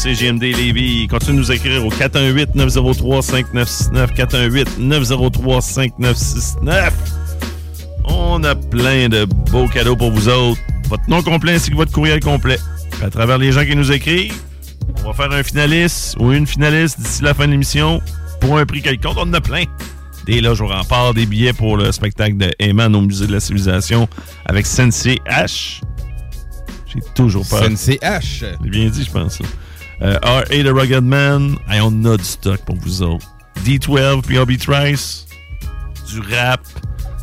CGMD Lévis. Continue de nous écrire au 418-903-5969. 418-903-5969. On a plein de beaux cadeaux pour vous autres. Votre nom complet ainsi que votre courriel complet. Puis à travers les gens qui nous écrivent, on va faire un finaliste ou une finaliste d'ici la fin de l'émission pour un prix quelconque. On en a plein. Des loges au rempart, des billets pour le spectacle de Eman au Musée de la Civilisation avec Sensei H. J'ai toujours peur. Sensei H. J'ai bien dit, je pense. ça. Euh, R.A. The Rugged Man. Hey, on a du stock pour vous autres. D12 puis Hobby Trice. Du rap,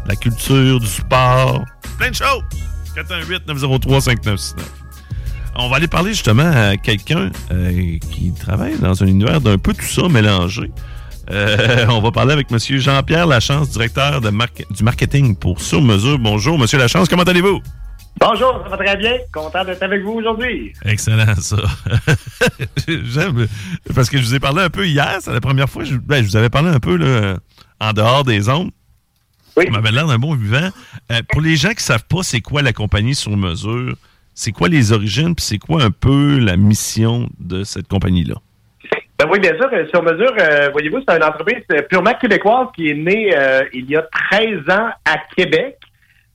la culture, du sport. Plein de choses. 418-903-5969. On va aller parler justement à quelqu'un euh, qui travaille dans un univers d'un peu tout ça mélangé. Euh, on va parler avec M. Jean-Pierre Lachance, directeur du marketing pour Sur Mesure. Bonjour, M. Lachance, comment allez-vous? Bonjour, ça va très bien. Content d'être avec vous aujourd'hui. Excellent, ça. J'aime. Parce que je vous ai parlé un peu hier, c'est la première fois. Je, ben, je vous avais parlé un peu là, en dehors des ondes. Oui. Ça m'avait l'air d'un bon vivant. Euh, pour les gens qui ne savent pas c'est quoi la compagnie sur mesure, c'est quoi les origines, puis c'est quoi un peu la mission de cette compagnie-là? Ben oui, bien sûr, euh, sur mesure, euh, voyez-vous, c'est une entreprise purement québécoise qui est née euh, il y a 13 ans à Québec.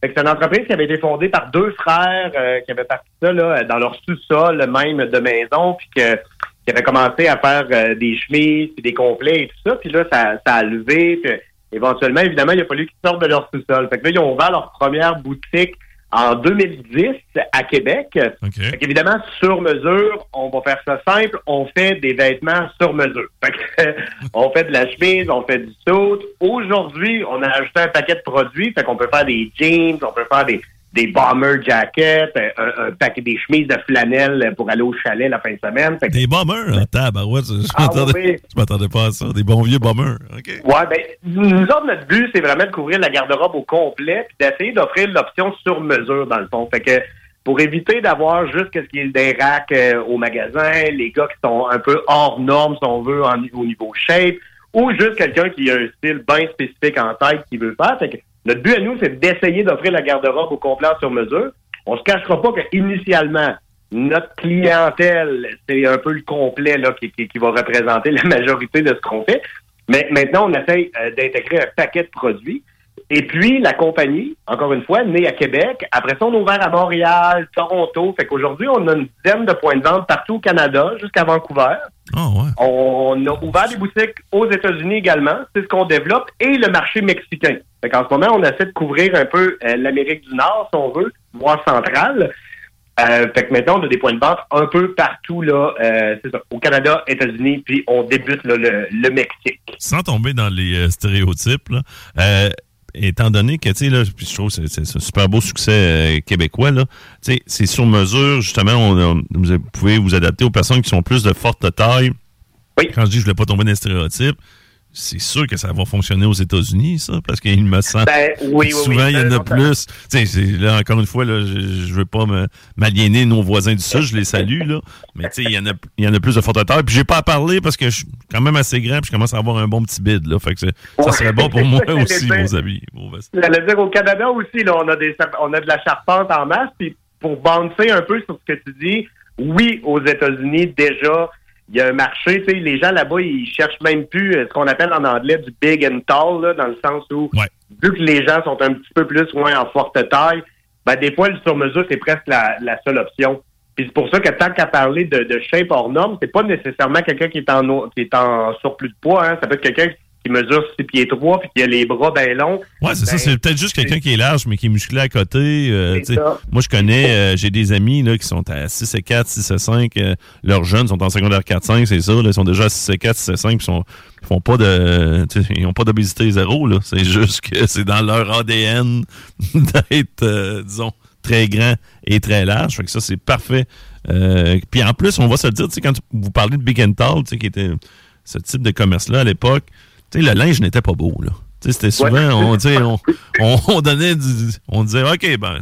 C'est une entreprise qui avait été fondée par deux frères euh, qui avaient parti ça là, dans leur sous-sol même de maison, puis que, qui avaient commencé à faire euh, des chemises, puis des complets et tout ça. Puis là, ça, ça a levé. Puis éventuellement, évidemment, il a fallu qu'ils sortent de leur sous-sol. Fait que là, ils ont ouvert leur première boutique en 2010 à Québec. Fait qu'évidemment, sur mesure, on va faire ça simple, on fait des vêtements sur mesure. Fait que, on fait de la chemise, on fait du saut. Aujourd'hui, on a ajouté un paquet de produits, fait qu'on peut faire des jeans, on peut faire des, des bomber jackets, un, un paquet des chemises de flanelle pour aller au chalet la fin de semaine. Que- Des bombers, hein, tabarouette, je Ah, m'attendais oui. je m'attendais pas à ça. Des bons vieux bombers. OK. Ouais, ben, nous autres, notre but, c'est vraiment de couvrir la garde-robe au complet, puis d'essayer d'offrir l'option sur mesure, dans le fond. Fait que, pour éviter d'avoir juste ce qui est des racks euh, au magasin, les gars qui sont un peu hors normes, si on veut, en- au niveau shape, ou juste quelqu'un qui a un style bien spécifique en tête qui veut faire. Fait que, notre but à nous, c'est d'essayer d'offrir la garde-robe au complet sur mesure. On se cachera pas qu'initialement, notre clientèle, c'est un peu le complet là, qui va représenter la majorité de ce qu'on fait. Mais maintenant, on essaye euh, d'intégrer un paquet de produits. Et puis, la compagnie, encore une fois, née à Québec. Après ça, on a ouvert à Montréal, Toronto. Fait qu'aujourd'hui, on a une dizaine de points de vente partout au Canada, jusqu'à Vancouver. On a ouvert des boutiques aux États-Unis également. C'est ce qu'on développe. Et le marché mexicain. Fait qu'en ce moment, on essaie de couvrir un peu euh, l'Amérique du Nord, si on veut, voire centrale. Euh, fait que maintenant, on a des points de vente un peu partout, là, euh, c'est ça, au Canada, États-Unis, puis on débute là, le, le Mexique. sans tomber dans les euh, stéréotypes, là, étant donné que, tu sais, là, je trouve que c'est un super beau succès euh, québécois, là, tu sais, c'est sur mesure, justement, on, on- vous pouvez vous adapter aux personnes qui sont plus de forte taille. Quand je dis je ne voulais pas tomber dans les stéréotypes, c'est sûr que ça va fonctionner aux États-Unis, ça, parce qu'il me semble. Ben, oui, souvent, oui, il y en a non, ça- plus. Là, encore une fois, là, je, je veux pas m'aliéner nos voisins du Sud, je les salue, là. Mais il y en a, il y en a plus de terre. Puis j'ai pas à parler parce que je suis quand même assez grand, puis je commence à avoir un bon petit bide, là. Fait que c'est- ça Ouais. serait bon pour moi aussi, vos amis. J'allais dire, au Canada aussi, là, on a des on a de la charpente en masse. Puis pour bouncer un peu sur ce que tu dis, oui, aux États-Unis, déjà, il y a un marché. Tu sais, les gens là-bas, ils cherchent même plus euh, ce qu'on appelle en anglais du big and tall, là, dans le sens où, Ouais. vu que les gens sont un petit peu plus moins en forte taille, ben, des fois, le sur-mesure, c'est presque la, la seule option. Puis c'est pour ça que tant qu'à parler de, de shape hors norme, c'est pas nécessairement quelqu'un qui est en qui est en surplus de poids. Hein. Ça peut être quelqu'un qui mesure 6 pieds 3 puis qui a les bras bien longs. Ouais, c'est ça. Ben, C'est peut-être juste quelqu'un qui est large, mais qui est musclé à côté. euh, moi, je connais, euh, j'ai des amis là, qui sont à 6 et 4, 6 et 5. euh, leurs jeunes sont en secondaire 4, 5, c'est ça. là, ils sont déjà à 6 et 4, 6 et 5. Puis sont, ils font pas de, ils ont pas d'obésité zéro. là. C'est juste que c'est dans leur ADN d'être, euh, disons, très grand et très large. Fait que ça, c'est parfait. Puis en plus, on va se le dire, tu sais, quand vous parlez de Big and Tall, tu sais, qui était ce type de commerce-là à l'époque, sais, le linge n'était pas beau, là. Tu sais, c'était souvent, Ouais. on, on, on, on donnait du, on disait, OK, ben,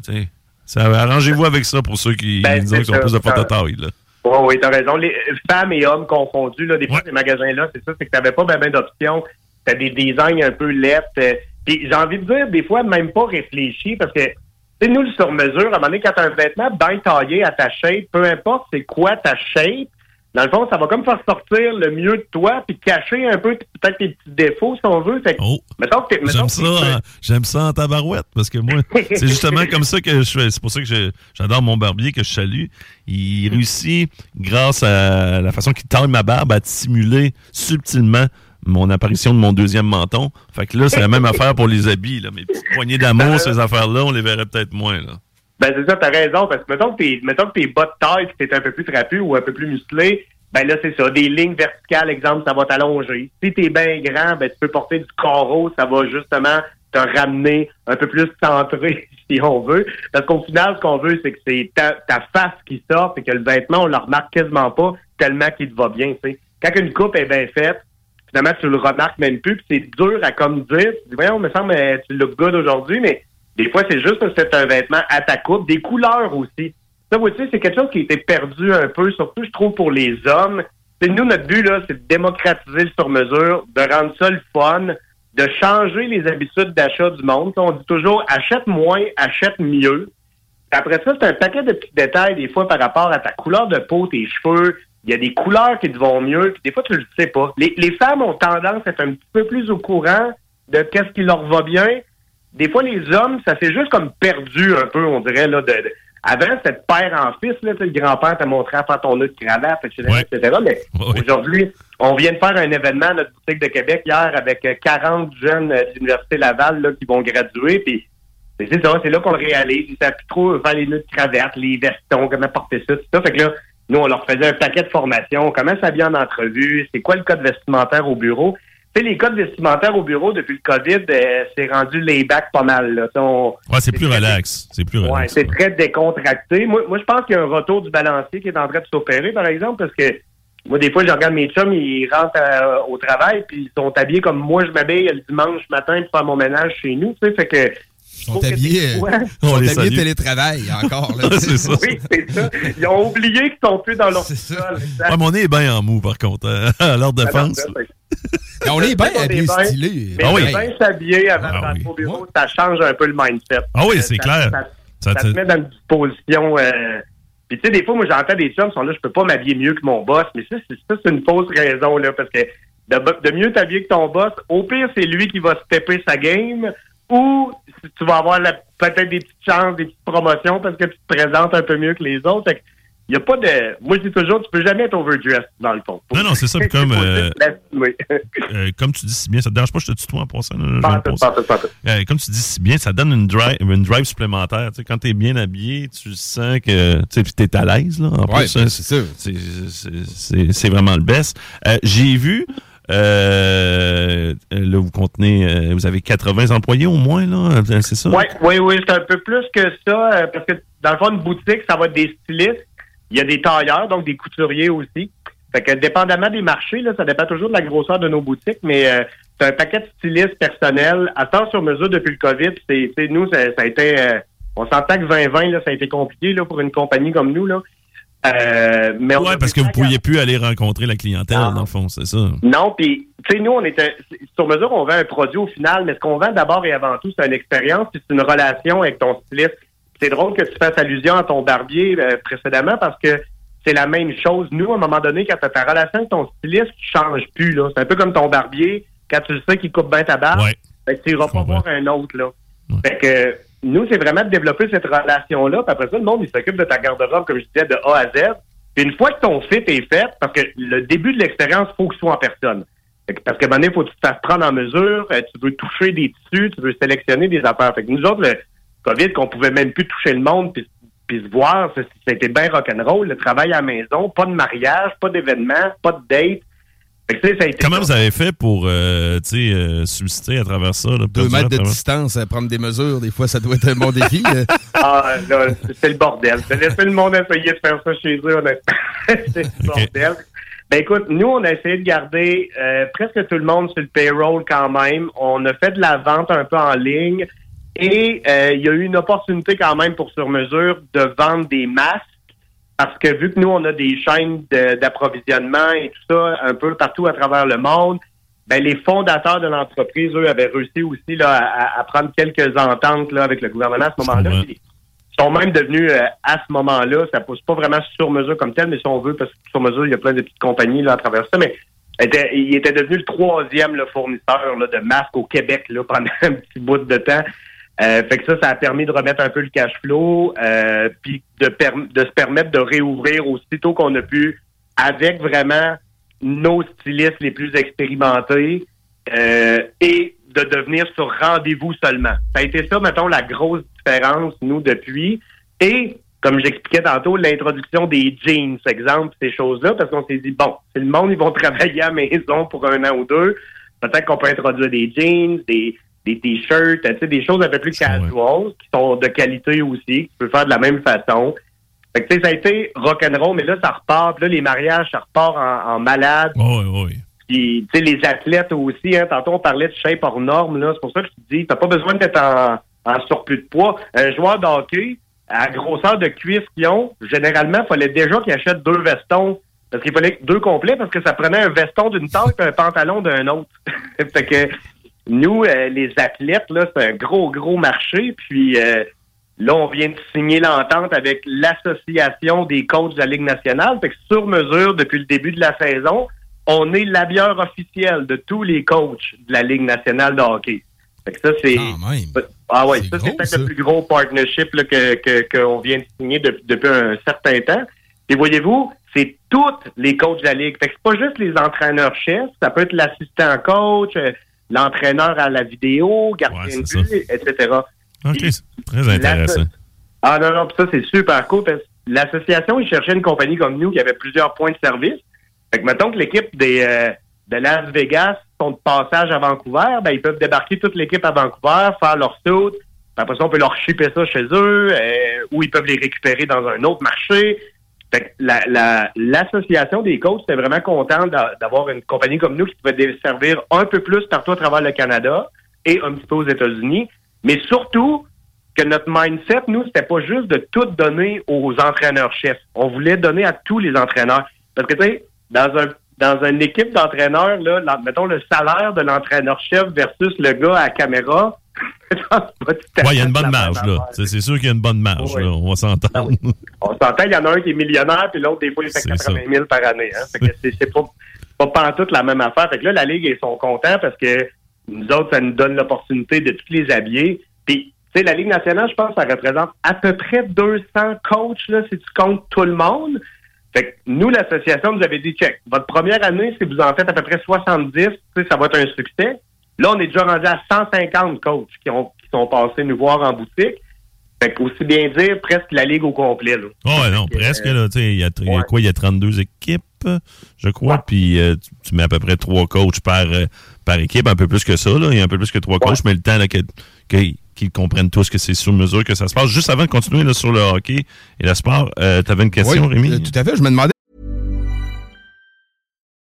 arrangez-vous avec ça pour ceux qui, Ben, disons, qui ont plus de forte Ça- taille, là. Oui, oui, t'as raison. Les femmes et hommes confondus, là, des fois, Ouais. ces magasins-là, c'est ça, c'est que t'avais pas ben, ben d'options. T'as des designs un peu lettres. euh, Puis j'ai envie de dire, des fois, même pas réfléchi, parce que, tu sais, nous, le sur-mesure, à un moment donné, quand t'as un vêtement bien taillé à ta shape, peu importe c'est quoi ta shape, dans le fond, ça va comme faire sortir le mieux de toi, puis cacher un peu peut-être tes petits défauts, si on veut. Fait que, Oh, j'aime ça, hein, j'aime ça en tabarouette, parce que moi, c'est justement comme ça que je fais. C'est pour ça que j'adore mon barbier que je salue. Il réussit, grâce à la façon qu'il taille ma barbe, à simuler subtilement mon apparition de mon deuxième menton. Fait que là, c'est la même affaire pour les habits, là. Mes petites poignées d'amour, ces affaires-là, on les verrait peut-être moins, là. Ben, c'est ça, t'as raison, parce que mettons que t'es, mettons que t'es bas de taille, que t'es un peu plus trapu ou un peu plus musclé, ben là, c'est ça. Des lignes verticales, exemple, ça va t'allonger. Si t'es bien grand, ben, tu peux porter du carreau, ça va justement te ramener un peu plus centré, si on veut. Parce qu'au final, ce qu'on veut, c'est que c'est ta, ta face qui sort, et que le vêtement, on le remarque quasiment pas tellement qu'il te va bien, tu. Quand une coupe est bien faite, finalement, tu le remarques même plus, puis c'est dur à comme dire. Tu dis, voyons, me semble, euh, tu look good aujourd'hui, mais des fois, c'est juste que c'est un vêtement à ta coupe, des couleurs aussi. Ça, vous savez, c'est quelque chose qui a été perdu un peu, surtout, je trouve, pour les hommes. C'est nous, notre but, là, c'est de démocratiser le sur-mesure, de rendre ça le fun, de changer les habitudes d'achat du monde. On dit toujours, achète moins, achète mieux. Après ça, c'est un paquet de petits détails, des fois, par rapport à ta couleur de peau, tes cheveux. Il y a des couleurs qui te vont mieux, puis des fois, tu le sais pas. Les, les femmes ont tendance à être un petit peu plus au courant de qu'est-ce qui leur va bien. Des fois, les hommes, ça s'est juste comme perdu un peu, on dirait, là, de, de- avant, c'était de père en fils, là, le grand-père t'a montré à faire ton nœud de cravate, etc., Ouais. etc. Mais Ouais. aujourd'hui, on vient de faire un événement à notre boutique de Québec hier avec euh, 40 jeunes euh, de l'Université Laval là, qui vont graduer, puis c'est ça, c'est là qu'on le réalise. Ils savent plus trop faire les nœuds de cravate, les vestons, comment porter ça, tout ça. Fait que là, nous, on leur faisait un paquet de formations. Comment s'habiller en entrevue? C'est quoi le code vestimentaire au bureau? Sais, les codes vestimentaires au bureau, depuis le COVID, euh, c'est rendu les-back pas mal. Là. On- Ouais, c'est plus très- relax. C'est plus Ouais, c'est très décontracté. Moi, moi, je pense qu'il y a un retour du balancier qui est en train de s'opérer, par exemple, parce que moi, des fois, je regarde mes chums, ils rentrent euh, au travail, puis ils sont habillés comme moi, je m'habille le dimanche matin pour faire mon ménage chez nous, tu sais, fait que... Ils sont habillés, euh, Ouais. On les habillés télétravail encore. Là, c'est ça. Oui, c'est ça. Ils ont oublié qu'ils sont plus dans leur C'est ça. sol. Ouais, mon nez est bien en mou, par contre, hein, à leur défense. là. Mais on est bien On bien. stylés. Mais Ah oui. bien s'habiller avant Ah de rentrer oui. au bureau, ça change un peu le mindset. Ah oui, c'est ça- clair. Ça, Ça ça te- te met dans une disposition. Euh... Puis tu sais, des fois, moi, j'entends des chums qui sont là, je peux pas m'habiller mieux que mon boss, mais ça, c'est ça, c'est une fausse raison, là, parce que de, de mieux t'habiller que ton boss, au pire, c'est lui qui va stepper sa game, ou tu vas avoir peut-être des petites chances, des petites promotions parce que tu te présentes un peu mieux que les autres. Fait il y a pas de. Moi, je dis toujours, tu peux jamais être overdressed, dans le fond. Non, non, c'est ça, comme, euh. Euh, comme tu dis si bien, ça te dérange pas, je te tutoie en passant. Euh, comme tu dis si bien, ça donne une drive, une drive supplémentaire. Tu sais, quand t'es bien habillé, tu sens que tu t'es à l'aise. Là, en Ouais, plus, ben, hein, c'est ça. c'est- c'est- c'est c'est vraiment le best. Euh, J'ai vu, euh, là, vous contenez, euh, vous avez 80 employés au moins, là, euh, c'est ça? Oui, oui, oui, c'est un peu plus que ça, parce que dans le fond, une boutique, ça va être des stylistes. Il y a des tailleurs, donc des couturiers aussi. Fait que dépendamment des marchés, là, ça dépend toujours de la grosseur de nos boutiques, mais c'est un paquet de stylistes personnels à temps sur mesure depuis le COVID. C'est, nous, ça, a été on s'entend que 2020, là, ça a été compliqué là, pour une compagnie comme nous. Là. Euh, mais Ouais, parce que vous pouviez plus aller rencontrer la clientèle, Non. dans le fond, c'est ça. Non, puis tu sais, nous, on était sur mesure, on vend un produit au final, mais ce qu'on vend d'abord et avant tout, c'est une expérience, puis c'est une relation avec ton styliste. C'est drôle que tu fasses allusion à ton barbier euh, précédemment parce que c'est la même chose. Nous, à un moment donné, quand tu as ta relation avec ton styliste, tu changes plus. là. C'est un peu comme ton barbier, quand tu le sais qu'il coupe bien ta barbe, Ouais. ben, tu iras pas voir un autre. Là. Ouais. Fait que nous, c'est vraiment de développer cette relation-là. Puis après ça, le monde, il s'occupe de ta garde-robe, comme je disais, de A à Z. Puis une fois que ton fit est fait, parce que le début de l'expérience, faut que ce soit en personne. Fait que- Parce que maintenant, il faut que tu te fasses prendre en mesure, euh, tu veux toucher des tissus, tu veux sélectionner des affaires. Fait que nous autres, le COVID, qu'on pouvait même plus toucher le monde puis, puis se voir, c'était bien rock'n'roll. Le travail à la maison, pas de mariage, pas d'événement, pas de date. Fait que, tu sais, ça a été Comment ça. vous avez fait pour, euh, tu sais, euh, subsister à travers ça? Là, Deux mètres de travers- distance, à prendre des mesures, des fois, ça doit être un bon défi. euh. Ah, là, c'est le bordel. De laisser le monde essayer de faire ça chez eux, honnêtement. c'est le bordel. Ben écoute, nous, on a essayé de garder euh, presque tout le monde sur le payroll quand même. On a fait de la vente un peu en ligne et euh, il y a eu une opportunité quand même pour sur mesure de vendre des masques parce que vu que nous, on a des chaînes de- d'approvisionnement et tout ça un peu partout à travers le monde, ben, les fondateurs de l'entreprise, eux, avaient réussi aussi là, à, à prendre quelques ententes là, avec le gouvernement à ce moment-là. Ils sont même devenus, euh, à ce moment-là, ça pousse pas vraiment sur mesure comme tel, mais si on veut, parce que sur mesure, il y a plein de petites compagnies là, à travers ça, mais était, il était devenu le troisième fournisseur là, de masques au Québec là, pendant un petit bout de temps. Euh, fait que ça, ça a permis de remettre un peu le cash flow, euh, puis de, de se permettre de réouvrir aussitôt qu'on a pu, avec vraiment nos stylistes les plus expérimentés, euh, et de devenir sur rendez-vous seulement. Ça a été ça, mettons, la grosse différence, nous, depuis. Et, comme j'expliquais tantôt, l'introduction des jeans, exemple, ces choses-là, parce qu'on s'est dit, bon, si le monde, ils vont travailler à maison pour un an ou deux, peut-être qu'on peut introduire des jeans, des, des t-shirts, des choses un peu plus Ouais. casual, qui sont de qualité aussi, que tu peux faire de la même façon. Fait que, tu sais, ça a été rock'n'roll, mais là, ça repart. Puis là, les mariages, ça repart en, en malade. Oui, oui. Puis, tu sais, les athlètes aussi, hein, tantôt on parlait de shape hors norme, là. C'est pour ça que je te dis, t'as pas besoin d'être en, en surplus de poids. Un joueur de hockey, à grosseur de cuisse qu'ils ont, généralement, il fallait déjà qu'ils achètent deux vestons. Parce qu'il fallait deux complets parce que ça prenait un veston d'une taille et un pantalon d'un autre. fait que nous, euh, les athlètes, là, c'est un gros, gros marché. Puis euh, là, on vient de signer l'entente avec l'Association des coachs de la Ligue nationale. Fait que sur mesure, depuis le début de la saison, on est la bière officielle de tous les coachs de la Ligue nationale de hockey. Fait que ça, c'est. Ah ouais, ça, c'est peut-être le plus gros partnership là, que, que, qu'on vient de signer de- depuis un certain temps. Et voyez-vous, c'est tous les coachs de la Ligue. Fait que c'est pas juste les entraîneurs-chefs, ça peut être l'assistant coach, euh, l'entraîneur à la vidéo, gardien Ouais, de but, etc. OK, c'est très intéressant. Ah non, non, pis ça, c'est super cool parce que l'association, ils cherchaient une compagnie comme nous qui avait plusieurs points de service. Fait que mettons que l'équipe des euh, de Las Vegas sont de passage à Vancouver, ben ils peuvent débarquer toute l'équipe à Vancouver, faire leur saut, après ça, on peut leur shipper ça chez eux, euh, ou ils peuvent les récupérer dans un autre marché. Que la- la- l'association des coachs était vraiment contente d'a- d'avoir une compagnie comme nous qui pouvait desservir un peu plus partout à travers le Canada et un petit peu aux États-Unis, mais surtout que notre mindset, nous, c'était pas juste de tout donner aux entraîneurs-chefs. On voulait donner à tous les entraîneurs. Parce que, tu sais, dans un dans une équipe d'entraîneurs, là, mettons le salaire de l'entraîneur-chef versus le gars à caméra. Ouais, il y a une bonne marge, là. C'est sûr qu'il y a une bonne marge, Oui. là. On va s'entendre. On s'entend, il y en a un qui est millionnaire, puis l'autre, des fois, il fait C'est 80 000 par année. Hein? C'est, pas, pas pantoute la même affaire. Fait que là, la Ligue, ils sont contents parce que nous autres, ça nous donne l'opportunité de tous les habiller. Puis, tu sais, la Ligue nationale, je pense, ça représente à peu près 200 coachs, là, si tu comptes tout le monde. Fait que nous, l'association nous avait dit, check, votre première année, si vous en faites à peu près 70, tu sais, ça va être un succès. Là, on est déjà rendu à 150 coachs qui, ont, qui sont passés nous voir en boutique. Fait qu'aussi bien dire, presque la Ligue au complet, là. Oh, ouais, non, que, presque, euh, là. Tu sais, il y, a- il y a ouais. quoi? Il y a 32 équipes, je crois. Ouais. Puis euh, tu, tu mets à peu près trois coachs par, euh, par équipe, un peu plus que ça, là. Il y a un peu plus que trois coachs, mais le temps là, que, qu'ils comprennent tous que c'est sur mesure que ça se passe. Juste avant de continuer là, sur le hockey et le sport, tu avais une question, Oui, Rémi? euh, tout à fait. Je me demandais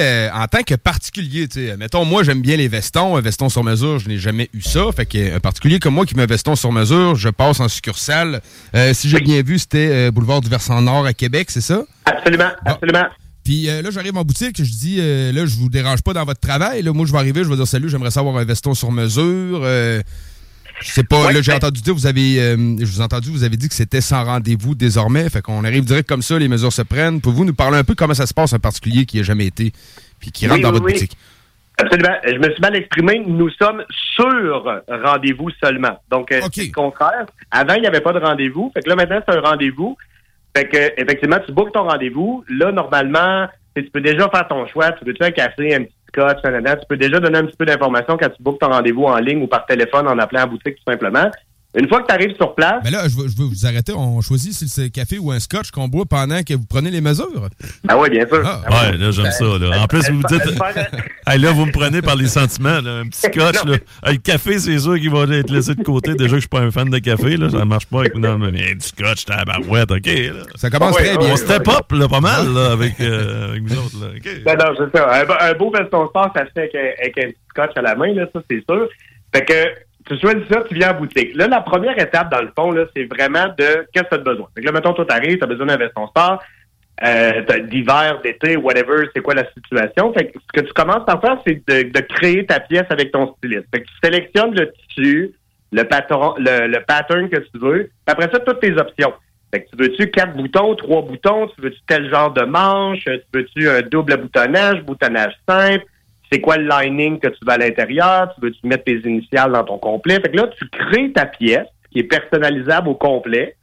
Euh, en tant que particulier, tu sais, mettons, moi, j'aime bien les vestons. Un veston sur mesure, je n'ai jamais eu ça. Fait que, un particulier comme moi qui met un veston sur mesure, je passe en succursale. Euh, si j'ai bien vu, c'était euh, boulevard du Versant Nord à Québec, c'est ça? Absolument, absolument. Puis euh, là, j'arrive en boutique, je dis, euh, là, je vous dérange pas dans votre travail. Là, moi, je vais arriver, je vais dire salut, j'aimerais savoir un veston sur mesure. Sais pas, Ouais, là, j'ai ben- entendu dire, vous avez, euh, je vous ai entendu, vous avez dit que c'était sans rendez-vous désormais. Fait qu'on arrive direct comme ça, les mesures se prennent. Pouvez-vous nous parler un peu comment ça se passe, un particulier qui a jamais été, puis qui rentre dans oui, votre oui. boutique? Absolument. Je me suis mal exprimé. Nous sommes sur rendez-vous seulement. Donc, euh, c'est le contraire. Avant, il n'y avait pas de rendez-vous. Fait que là, maintenant, c'est un rendez-vous. Fait que, effectivement, tu bookes ton rendez-vous. Là, normalement, tu peux déjà faire ton choix. Tu veux-tu un café, un petit Tu peux déjà donner un petit peu d'informations quand tu bookes ton rendez-vous en ligne ou par téléphone en appelant à boutique, tout simplement. Une fois que tu arrives sur place, Mais là, je veux, je veux vous arrêter. On choisit si c'est café ou un scotch qu'on boit pendant que vous prenez les mesures. ah oui, bien sûr. Ah, Ah Ouais, là, j'aime ça. Là. En plus, vous me dites. Hey, là, vous me prenez par les sentiments. Là. Un petit scotch. Là. Hey, le café, c'est sûr qu'il va être laissé de côté. Déjà que je suis pas un fan de café. Là. Ça ne marche pas avec non, mais hey, du scotch, t'as la barouette. OK. Là. Ça commence Ouais, très bien. On step up là, pas mal là, avec, euh, avec vous autres. Là. OK. Non, non, c'est ça. Un, un beau veston sport, ça se fait avec, un- avec un petit scotch à la main, là, ça, c'est sûr. Fait que, tu choisis ça, tu viens en boutique. Là, la première étape, dans le fond, c'est vraiment de qu'est-ce que tu as besoin? Que là, mettons, toi, t'arrives, t'as besoin d'un veston sport, euh, d'hiver, d'été, whatever, c'est quoi la situation? Fait que ce que tu commences par faire, c'est de, de créer ta pièce avec ton styliste. Fait que tu sélectionnes le tissu, le patron, le, le pattern que tu veux. Après ça, toutes tes options. Fait que tu veux-tu quatre boutons, trois boutons, tu veux-tu tel genre de manche, tu veux-tu un double boutonnage, boutonnage simple, c'est quoi le lining que tu veux à l'intérieur, tu veux-tu mettre tes initiales dans ton complet? Fait que là, tu crées ta pièce qui est personnalisable au complet.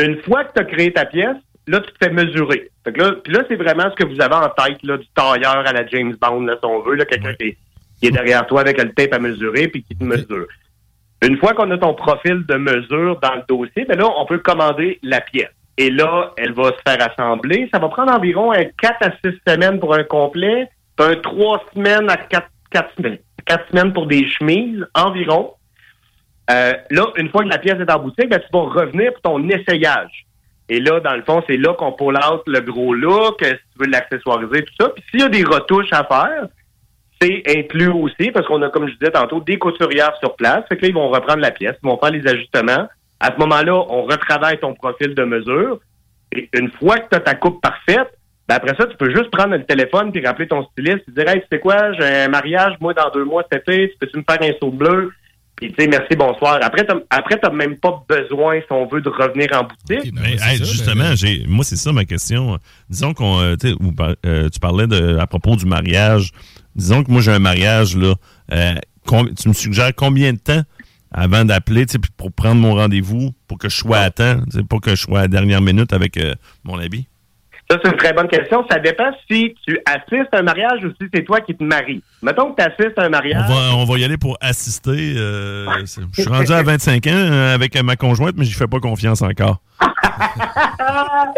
Une fois que tu as créé ta pièce, là, tu te fais mesurer. Fait que là, puis là, c'est vraiment ce que vous avez en tête, là, du tailleur à la James Bond, là, si on veut, là, quelqu'un qui, est- qui est derrière toi avec le tape à mesurer puis qui te mesure. Une fois qu'on a ton profil de mesure dans le dossier, ben là, on peut commander la pièce. Et là, elle va se faire assembler. Ça va prendre environ 4 à 6 semaines pour un complet, un 3 semaines à 4, semaines. 4 semaines pour des chemises, environ. Euh, là, une fois que la pièce est en boutique, ben, tu vas revenir pour ton essayage. Et là, dans le fond, c'est là qu'on pull out le gros look, si tu veux l'accessoiriser, tout ça. Puis s'il y a des retouches à faire, c'est inclus aussi, parce qu'on a, comme je disais tantôt, des couturières sur place. Fait que là, ils vont reprendre la pièce, ils vont faire les ajustements. À ce moment-là, on retravaille ton profil de mesure. Et une fois que tu as ta coupe parfaite, ben après ça, tu peux juste prendre le téléphone puis rappeler ton styliste et dire Hey, tu sais quoi, j'ai un mariage, moi, dans deux mois cet été, tu peux-tu me faire un saut bleu? Puis tu sais, merci, bonsoir. Après, t'as, après, t'as même pas besoin, si on veut, de revenir en boutique. Ben Mais, hey, ça, justement, ben, j'ai, moi, c'est ça ma question. Disons qu'on, euh, euh, tu parlais de, à propos du mariage. Disons que moi, j'ai un mariage, là. Euh, com- tu me suggères combien de temps avant d'appeler, tu sais, puis pour prendre mon rendez-vous, pour que je sois à temps, pas que je sois à la dernière minute avec euh, mon habit? Ça, c'est une très bonne question. Ça dépend si tu assistes à un mariage ou si c'est toi qui te maries. Mettons que tu assistes à un On mariage. va, on va y aller pour assister. euh, je suis rendu à 25 ans euh, avec ma conjointe, mais je fais pas confiance encore.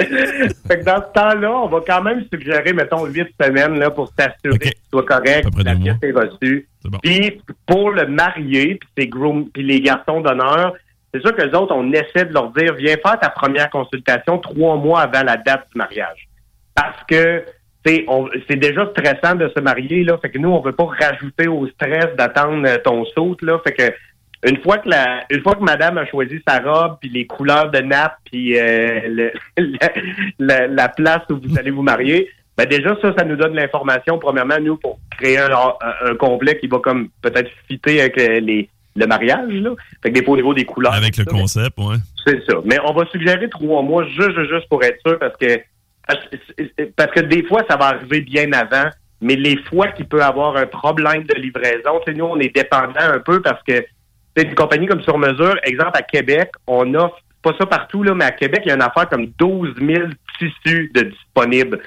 fait que dans ce temps-là, on va quand même suggérer, mettons, huit semaines là, pour s'assurer que tu sois correct, que la pièce est reçue. Bon. Puis pour le marié, puis groom, puis les garçons d'honneur, c'est sûr que les autres, on essaie de leur dire, viens faire ta première consultation trois mois avant la date du mariage. Parce que c'est déjà stressant de se marier, là. Fait que nous, on veut pas rajouter au stress d'attendre euh, ton saut, là. Fait que une fois que la, une fois que Madame a choisi sa robe, puis les couleurs de nappe, puis euh, la, la- la place où vous allez vous marier, ben déjà ça, ça nous donne l'information premièrement nous pour créer un, un, un complet qui va comme peut-être fitter avec euh, les le mariage là. Fait que des fois au niveau des couleurs. Avec le ça, concept, ouais. c'est ça. Mais on va suggérer trois mois juste, juste, pour être sûr parce que parce que des fois, ça va arriver bien avant, mais les fois qu'il peut avoir un problème de livraison, nous, on est dépendant un peu parce que c'est une compagnie comme sur mesure. Exemple, à Québec, on offre pas ça partout, là, mais à Québec, il y a une affaire comme 12 000 tissus de disponibles.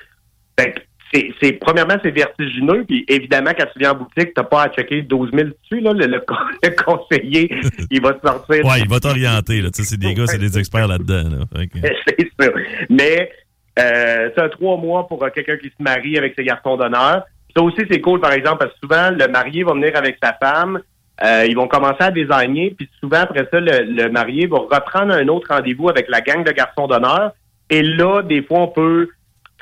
Fait que c'est, c'est- premièrement, c'est vertigineux, puis évidemment, quand tu viens en boutique, t'as pas à checker 12 000 tissus, là, le, le le conseiller, il va te sortir. Ouais, il va t'orienter, là. Tu sais, c'est des gars, c'est des experts là-dedans, là. C'est ça. Mais euh, c'est un trois mois pour euh, quelqu'un qui se marie avec ses garçons d'honneur. Ça aussi, c'est cool, par exemple, parce que souvent, le marié va venir avec sa femme. euh, ils vont commencer à désigner, puis souvent, après ça, le, le marié va reprendre un autre rendez-vous avec la gang de garçons d'honneur. Et là, des fois, on peut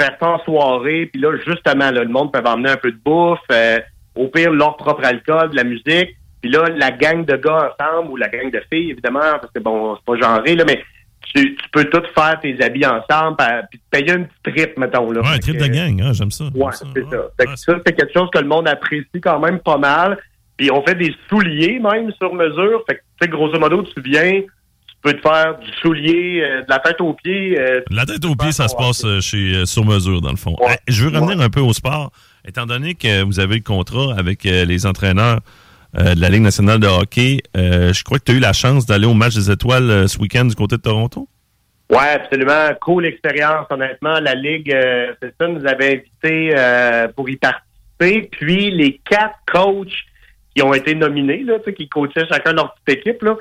faire ça en soirée, puis là, justement, là, le monde peut emmener un peu de bouffe, euh, au pire, leur propre alcool, de la musique. Puis là, la gang de gars ensemble, ou la gang de filles, évidemment, parce que bon, c'est pas genré, là, mais tu, tu peux tous faire tes habits ensemble, puis te payer une petite trip, mettons. Là. Ouais, un trip que- de gang, hein, j'aime ça. Ouais, c'est ça. Que ça, c'est quelque chose que le monde apprécie quand même pas mal. Puis on fait des souliers même sur mesure. Fait que, tu sais, grosso modo, tu viens, peux te faire du soulier euh, de la tête aux pieds. euh, La tête aux pieds, ça se passe euh, chez Sur Mesure, dans le fond. Ouais. Eh, Je veux revenir un peu au sport. Étant donné que vous avez le contrat avec les entraîneurs de la Ligue nationale de hockey, je crois que tu as eu la chance d'aller au match des étoiles ce week-end du côté de Toronto? Ouais, absolument. Cool expérience, honnêtement. La Ligue, c'est ça, nous avait invités pour y participer. Puis les quatre coachs qui ont été nominés, là, qui coachaient chacun leur petite équipe, là,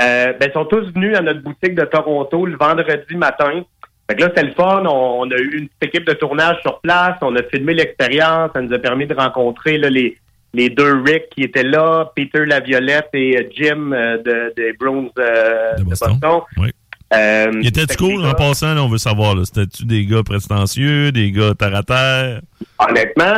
euh, ben, sont tous venus à notre boutique de Toronto le vendredi matin. Fait que là, c'était le fun. On, on a eu une petite équipe de tournage sur place. On a filmé l'expérience. Ça nous a permis de rencontrer là, les, les deux Rick qui étaient là, Peter Laviolette et euh, Jim euh, de, des Bruins euh, De de Boston. Oui. Euh, Il était cool en passant, là, on veut savoir. C'était-tu des gars prétentieux, des gars terre à terre? Honnêtement,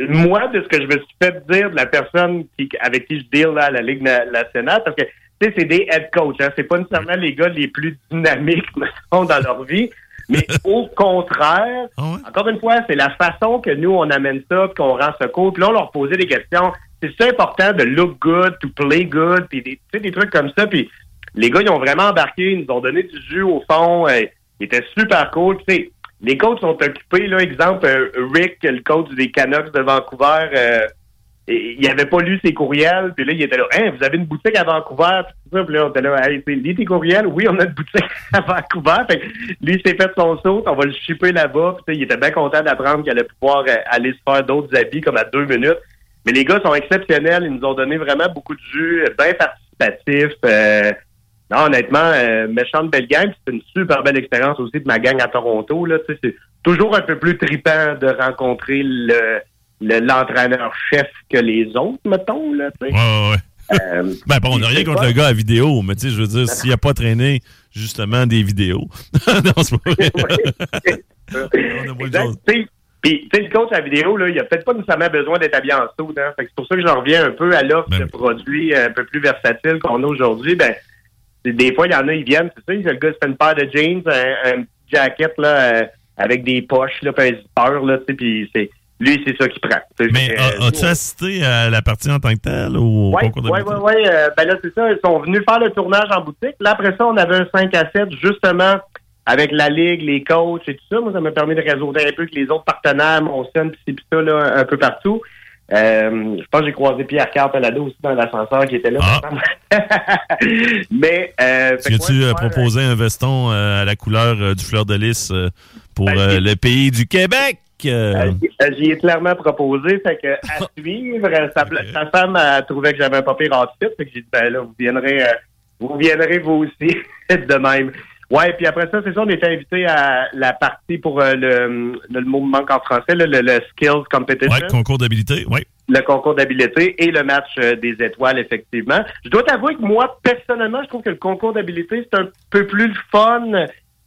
moi, de ce que je me suis fait dire de la personne qui, avec qui je deal là, à la Ligue na- nationale, parce que, tu sais, c'est des head coachs, hein, c'est pas nécessairement les gars les plus dynamiques, dans leur vie, mais au contraire, Ah ouais? encore une fois, c'est la façon que nous, on amène ça, puis qu'on rend cool, puis là, on leur posait des questions. C'est important de look good, to play good, puis des, des trucs comme ça, puis les gars, ils ont vraiment embarqué, ils nous ont donné du jus au fond, euh, ils étaient super cool, tu sais. Les coachs sont occupés, là, exemple, euh, Rick, le coach des Canucks de Vancouver, euh, il avait pas lu ses courriels, puis là, il était là, hein, vous avez une boutique à Vancouver, puis ça, puis là, on était là, hey, lis tes courriels, oui, on a une boutique à Vancouver, fait lui, il s'est fait son saut, on va le shipper là-bas, puis il était bien content d'apprendre qu'il allait pouvoir euh, aller se faire d'autres habits comme à deux minutes. Mais les gars sont exceptionnels, ils nous ont donné vraiment beaucoup de jus, euh, bien participatifs, euh, non, honnêtement, euh, méchante belle gang. C'est une super belle expérience aussi de ma gang à Toronto. Là, c'est toujours un peu plus trippant de rencontrer le le- l'entraîneur-chef que les autres, mettons. Là, tu sais. Ouais, ouais, ouais. Euh, Ben, bon, on n'a rien contre pas- le gars à vidéo, mais tu sais, je veux dire, s'il n'a pas traîné justement des vidéos. non, c'est pas vrai. Tu sais, Puis, tu sais, le coach à vidéo, là, il a peut-être pas nécessairement besoin d'être habillé en saut. Hein? C'est pour ça que j'en reviens un peu à l'offre Ben de produits un peu plus versatiles qu'on a aujourd'hui. Ben, des fois, il y en a, ils viennent, c'est ça, le gars se fait une paire de jeans, un, un jacket là, euh, avec des poches, là, puis un zipper, là, tu sais, puis c'est lui, c'est ça qu'il prend. Mais as-tu euh, assisté à la partie en tant que telle ou au oui, concours de oui, oui, oui. Ben là, c'est ça. Ils sont venus faire le tournage en boutique. Là, après ça, on avait un 5 à 7, justement, avec la Ligue, les coachs et tout ça. Moi, ça m'a permis de réseauter un peu avec les autres partenaires, mon son, pis ça, là, un peu partout. Euh, je pense que j'ai croisé Pierre Carl Pelado aussi dans l'ascenseur qui était là. Ah. Mais, euh, tu ouais, as faire, proposé un veston euh, à la couleur euh, du fleur de lys euh, pour Ben, euh, le pays du Québec? Euh? Euh, euh, J'y ai clairement proposé, fait que à suivre, sa, sa femme a trouvé que j'avais un papier outfit, fait que j'ai dit ben là, vous viendrez euh, vous viendrez vous aussi de même. Ouais, puis après ça, c'est ça, on était invité à la partie pour euh, le, le, mot manque en français, le, le Skills Competition, Ouais, concours d'habilité, oui. le concours d'habileté et le match euh, des étoiles, effectivement. Je dois t'avouer que moi, personnellement, je trouve que le concours d'habileté, c'est un peu plus le fun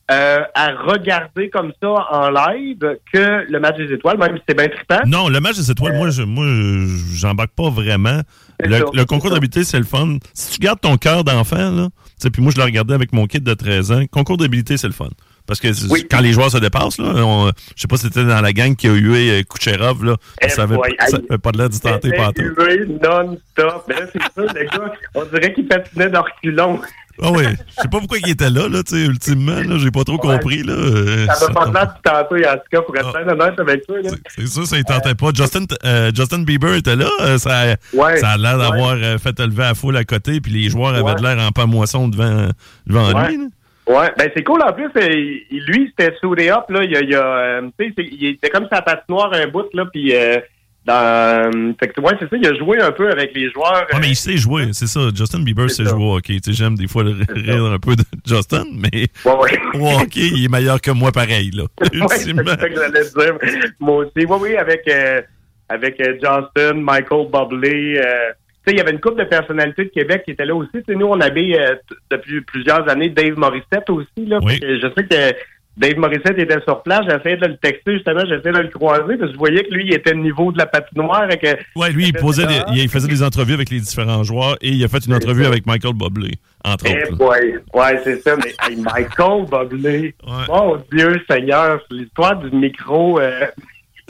euh, à regarder comme ça en live que le match des étoiles, même si c'est bien trippant. Non, le match des étoiles, moi, je, moi, je- j'embarque pas vraiment. Le, ça, le c'est concours d'habilité, c'est le fun. Si tu gardes ton cœur d'enfant, là, puis moi, je l'ai regardé avec mon kit de 13 ans, concours d'habilité, c'est le fun. Parce que Oui. quand les joueurs se dépassent, là, on- je sais pas si c'était dans la gang qui a eu euh, Kucherov, là, Eh ça avait, boy, ça aïe. avait pas de l'air du tenter hué non-stop. C'est ça, le gars, on dirait qu'il patinait d'orculon. Ah oui, je sais pas pourquoi il était là, là, tu sais, ultimement, là, j'ai pas trop Ouais. compris, là. euh, Ça va pas de là tantôt, en tout cas, pour être Ah. honnête avec toi. Là. C'est sûr, ça ne tentait pas. Justin, euh, Justin Bieber était là. euh, ça, Ouais. ça a l'air d'avoir euh, fait lever à foule à côté, puis les joueurs avaient de l'air en pamoisson devant, devant lui. là. Ouais, ben c'est cool en plus. il- lui, c'était soudé up là. Il, y a, il, c'est- il était comme sa patinoire un bout là, puis euh, dans, euh, fait que, ouais, c'est ça. Il a joué un peu avec les joueurs. Ouais, mais il sait jouer, c'est ça. Justin Bieber sait jouer au hockey. Tu sais, J'aime des fois le rire un peu de Justin, mais Ouais, ouais. au hockey, il est meilleur que moi pareil. Là. Ouais, c'est ça que j'allais dire. Moi aussi. Oui, oui, avec, euh, avec euh, Justin, Michael Bublé. euh, tu sais, il y avait une couple de personnalités de Québec qui étaient là aussi. Tu sais, nous, on avait euh, depuis plusieurs années Dave Morissette aussi. Là, Oui. Je sais que Dave Morissette était sur place. J'essayais de le texter, justement. J'essayais de le croiser parce que je voyais que lui, il était au niveau de la patinoire. Et que, Ouais, lui, il, posait des- il faisait des entrevues avec les différents joueurs et il a fait une entrevue avec Michael Bublé, entre Eh autres. boy. Ouais, c'est ça. Mais hey, Michael Bublé. Ouais. Mon Dieu Seigneur, c'est l'histoire du micro. Euh,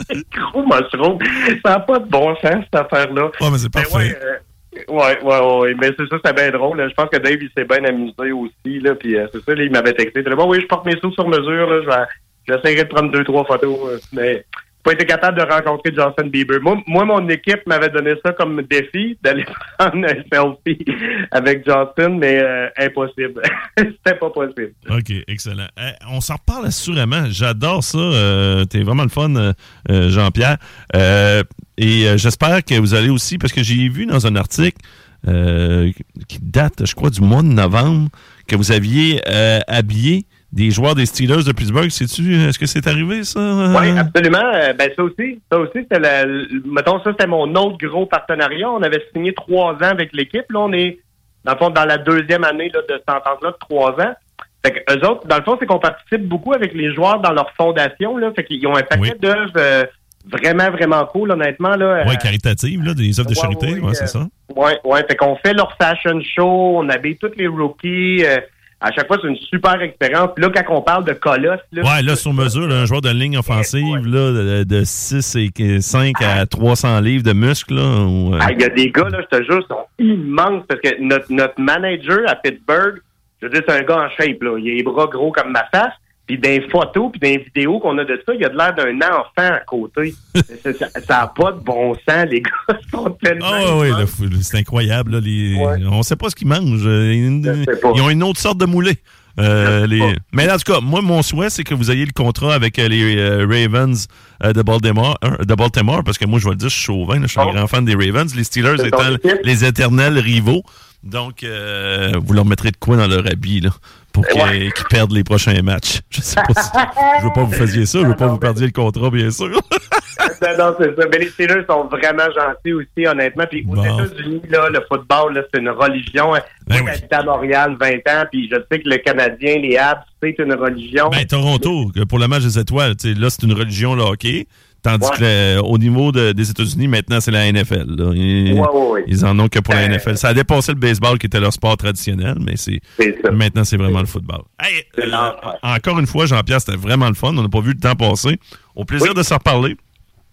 micro mushroom. Ça n'a pas de bon sens, cette affaire-là. Ouais, mais c'est Mais parfait. ouais, euh, ouais, ouais, ouais, mais c'est ça, c'était bien drôle. là. Je pense que Dave, il s'est bien amusé aussi, là, puis euh, c'est ça, là, il m'avait texté. Il dit, bon, oui, je porte mes sous sur mesure, je j'essaierai de prendre deux, trois photos, euh, mais pas été capable de rencontrer Justin Bieber. Moi, mon équipe m'avait donné ça comme défi, d'aller prendre un selfie avec Justin, mais euh, impossible. c'était pas possible. OK, excellent. Euh, on s'en reparle assurément. J'adore ça. Euh, T'es vraiment le fun, euh, euh, Jean-Pierre. Et j'espère que vous allez aussi, parce que j'ai vu dans un article qui date, je crois, du mois de novembre, que vous aviez habillé des joueurs des Steelers de Pittsburgh. Sais-tu, est-ce que c'est arrivé, ça? Oui, absolument. Euh, Ben ça aussi, ça aussi, c'était la, mettons ça, c'était mon autre gros partenariat. On avait signé trois ans avec l'équipe. Là, on est dans le fond dans la deuxième année là, de cette entente-là de trois ans. Fait que eux autres, dans le fond, c'est qu'on participe beaucoup avec les joueurs dans leur fondation. Là, fait qu'ils ont un paquet Oui. d'œuvres euh, vraiment, vraiment cool, honnêtement. Là, Oui, Euh, caritative, là, des œuvres de Ouais, charité, ouais, ouais, c'est ça. Ouais, ouais. Fait qu'on fait leur fashion show, on habille tous les rookies. euh, à chaque fois, c'est une super expérience. Là, quand on parle de colosse, là, Ouais, là, sur mesure, là, un joueur de ligne offensive là, de, de 6 et 5 à 300 livres de muscles. Euh, Ah, Il y a des gars, là, je te jure, ils sont immenses parce que notre, notre manager à Pittsburgh, je veux dire, c'est un gars en shape, là. Il a les bras gros comme ma face. Puis dans les photos, puis dans les vidéos qu'on a de ça, il a de l'air d'un enfant à côté. ça n'a pas de bon sens, les gars. Sont tellement Ah oui, c'est incroyable. Là, les, Ouais. On sait pas ce qu'ils mangent. Euh, Ils, ont une autre sorte de moulé. Euh, les... Mais en tout cas, moi, mon souhait, c'est que vous ayez le contrat avec euh, les euh, Ravens de, Baltimore, de Baltimore, parce que moi, je vais le dire, je suis chauvin, là, je suis un grand fan des Ravens, les Steelers étant les éternels rivaux. Donc, vous leur mettrez de quoi dans leur habit, là, pour qu'ils Ouais. perdent les prochains matchs. Je sais pas si... Je veux pas vous fassiez ça, je veux pas vous perdiez le contrat, bien sûr. Non, non, c'est ça. Mais les Steelers sont vraiment gentils aussi, honnêtement. Puis aux. États-Unis, là, le football, là, c'est une religion. Moi, Ben oui. habité à Montréal 20 ans, puis je sais que le Canadien, les Habs, c'est une religion. Ben, Toronto, que pour le match des étoiles, là, c'est une religion, le hockey. Tandis Ouais. que au niveau de- des États-Unis, maintenant, c'est la NFL. là. Ils, Ouais, ouais, ouais. ils en ont que pour la Euh, NFL. Ça a dépassé le baseball, qui était leur sport traditionnel, mais c'est maintenant, c'est vraiment le football. Hey, euh, encore une fois, Jean-Pierre, c'était vraiment le fun. On n'a pas vu le temps passer. Au plaisir Oui. de se reparler.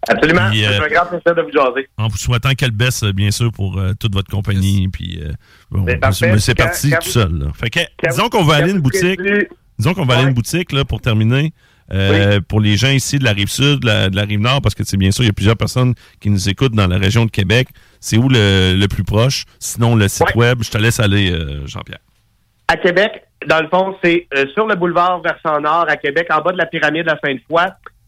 Absolument. Euh, C'est un grand plaisir de vous jaser. En vous souhaitant qu'elle baisse, bien sûr, pour euh, toute votre compagnie. Puis, bon, c'est parti quand tout vous- seul. là. Fait que, disons qu'on va aller à une boutique. Disons qu'on va aller une boutique là, pour terminer. Euh, Pour les gens ici de la rive sud, de la, de la rive nord, parce que c'est bien sûr, il y a plusieurs personnes qui nous écoutent dans la région de Québec. C'est où le, le plus proche? Sinon, le site web, je te laisse aller, euh, Jean-Pierre. À Québec, dans le fond, c'est euh, sur le boulevard versant nord à Québec, en bas de la pyramide à Sainte-Foy.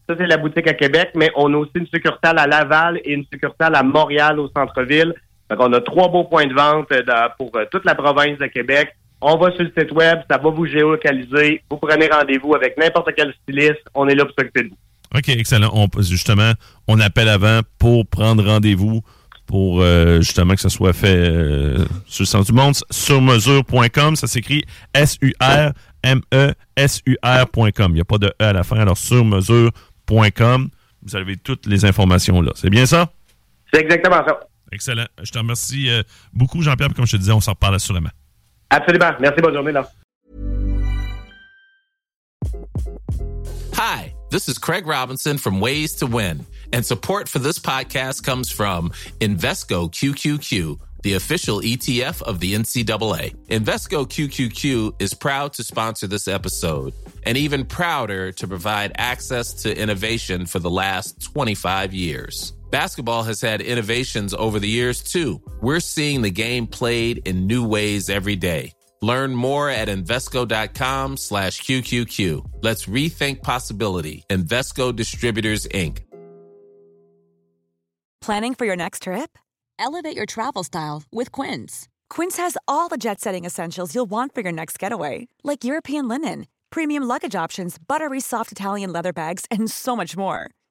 Ça, c'est la boutique à Québec, mais on a aussi une succursale à Laval et une succursale à Montréal au centre-ville. Donc, on a trois beaux points de vente dans- pour toute la province de Québec. On va sur le site web, ça va vous géolocaliser. Vous prenez rendez-vous avec n'importe quel styliste. On est là pour s'occuper de vous. OK, excellent. On, justement, on appelle avant pour prendre rendez-vous pour euh, justement que ça soit fait euh, sur le sens du monde. Sur mesure.com, ça s'écrit M-E-S-U-R.com. Il n'y a pas de E à la fin. Alors, surmesure.com, vous avez toutes les informations là. C'est bien ça? C'est exactement ça. Excellent. Je te remercie euh, beaucoup, Jean-Pierre. Comme je te disais, on s'en reparle assurément. Absolument. Merci. Bonne journée. Là. Hi, this is Craig Robinson from Ways to Win, and support for this podcast comes from Invesco QQQ, the official ETF of the NCAA. Invesco QQQ is proud to sponsor this episode, and even prouder to provide access to innovation for the last 25 years. Basketball has had innovations over the years too. We're seeing the game played in new ways every day. Learn more at Invesco.com slash QQQ. Let's rethink possibility. Invesco Distributors, Inc. Planning for your next trip? Elevate your travel style with Quince. Quince has all the jet setting essentials you'll want for your next getaway, like European linen, premium luggage options, buttery soft Italian leather bags, and so much more.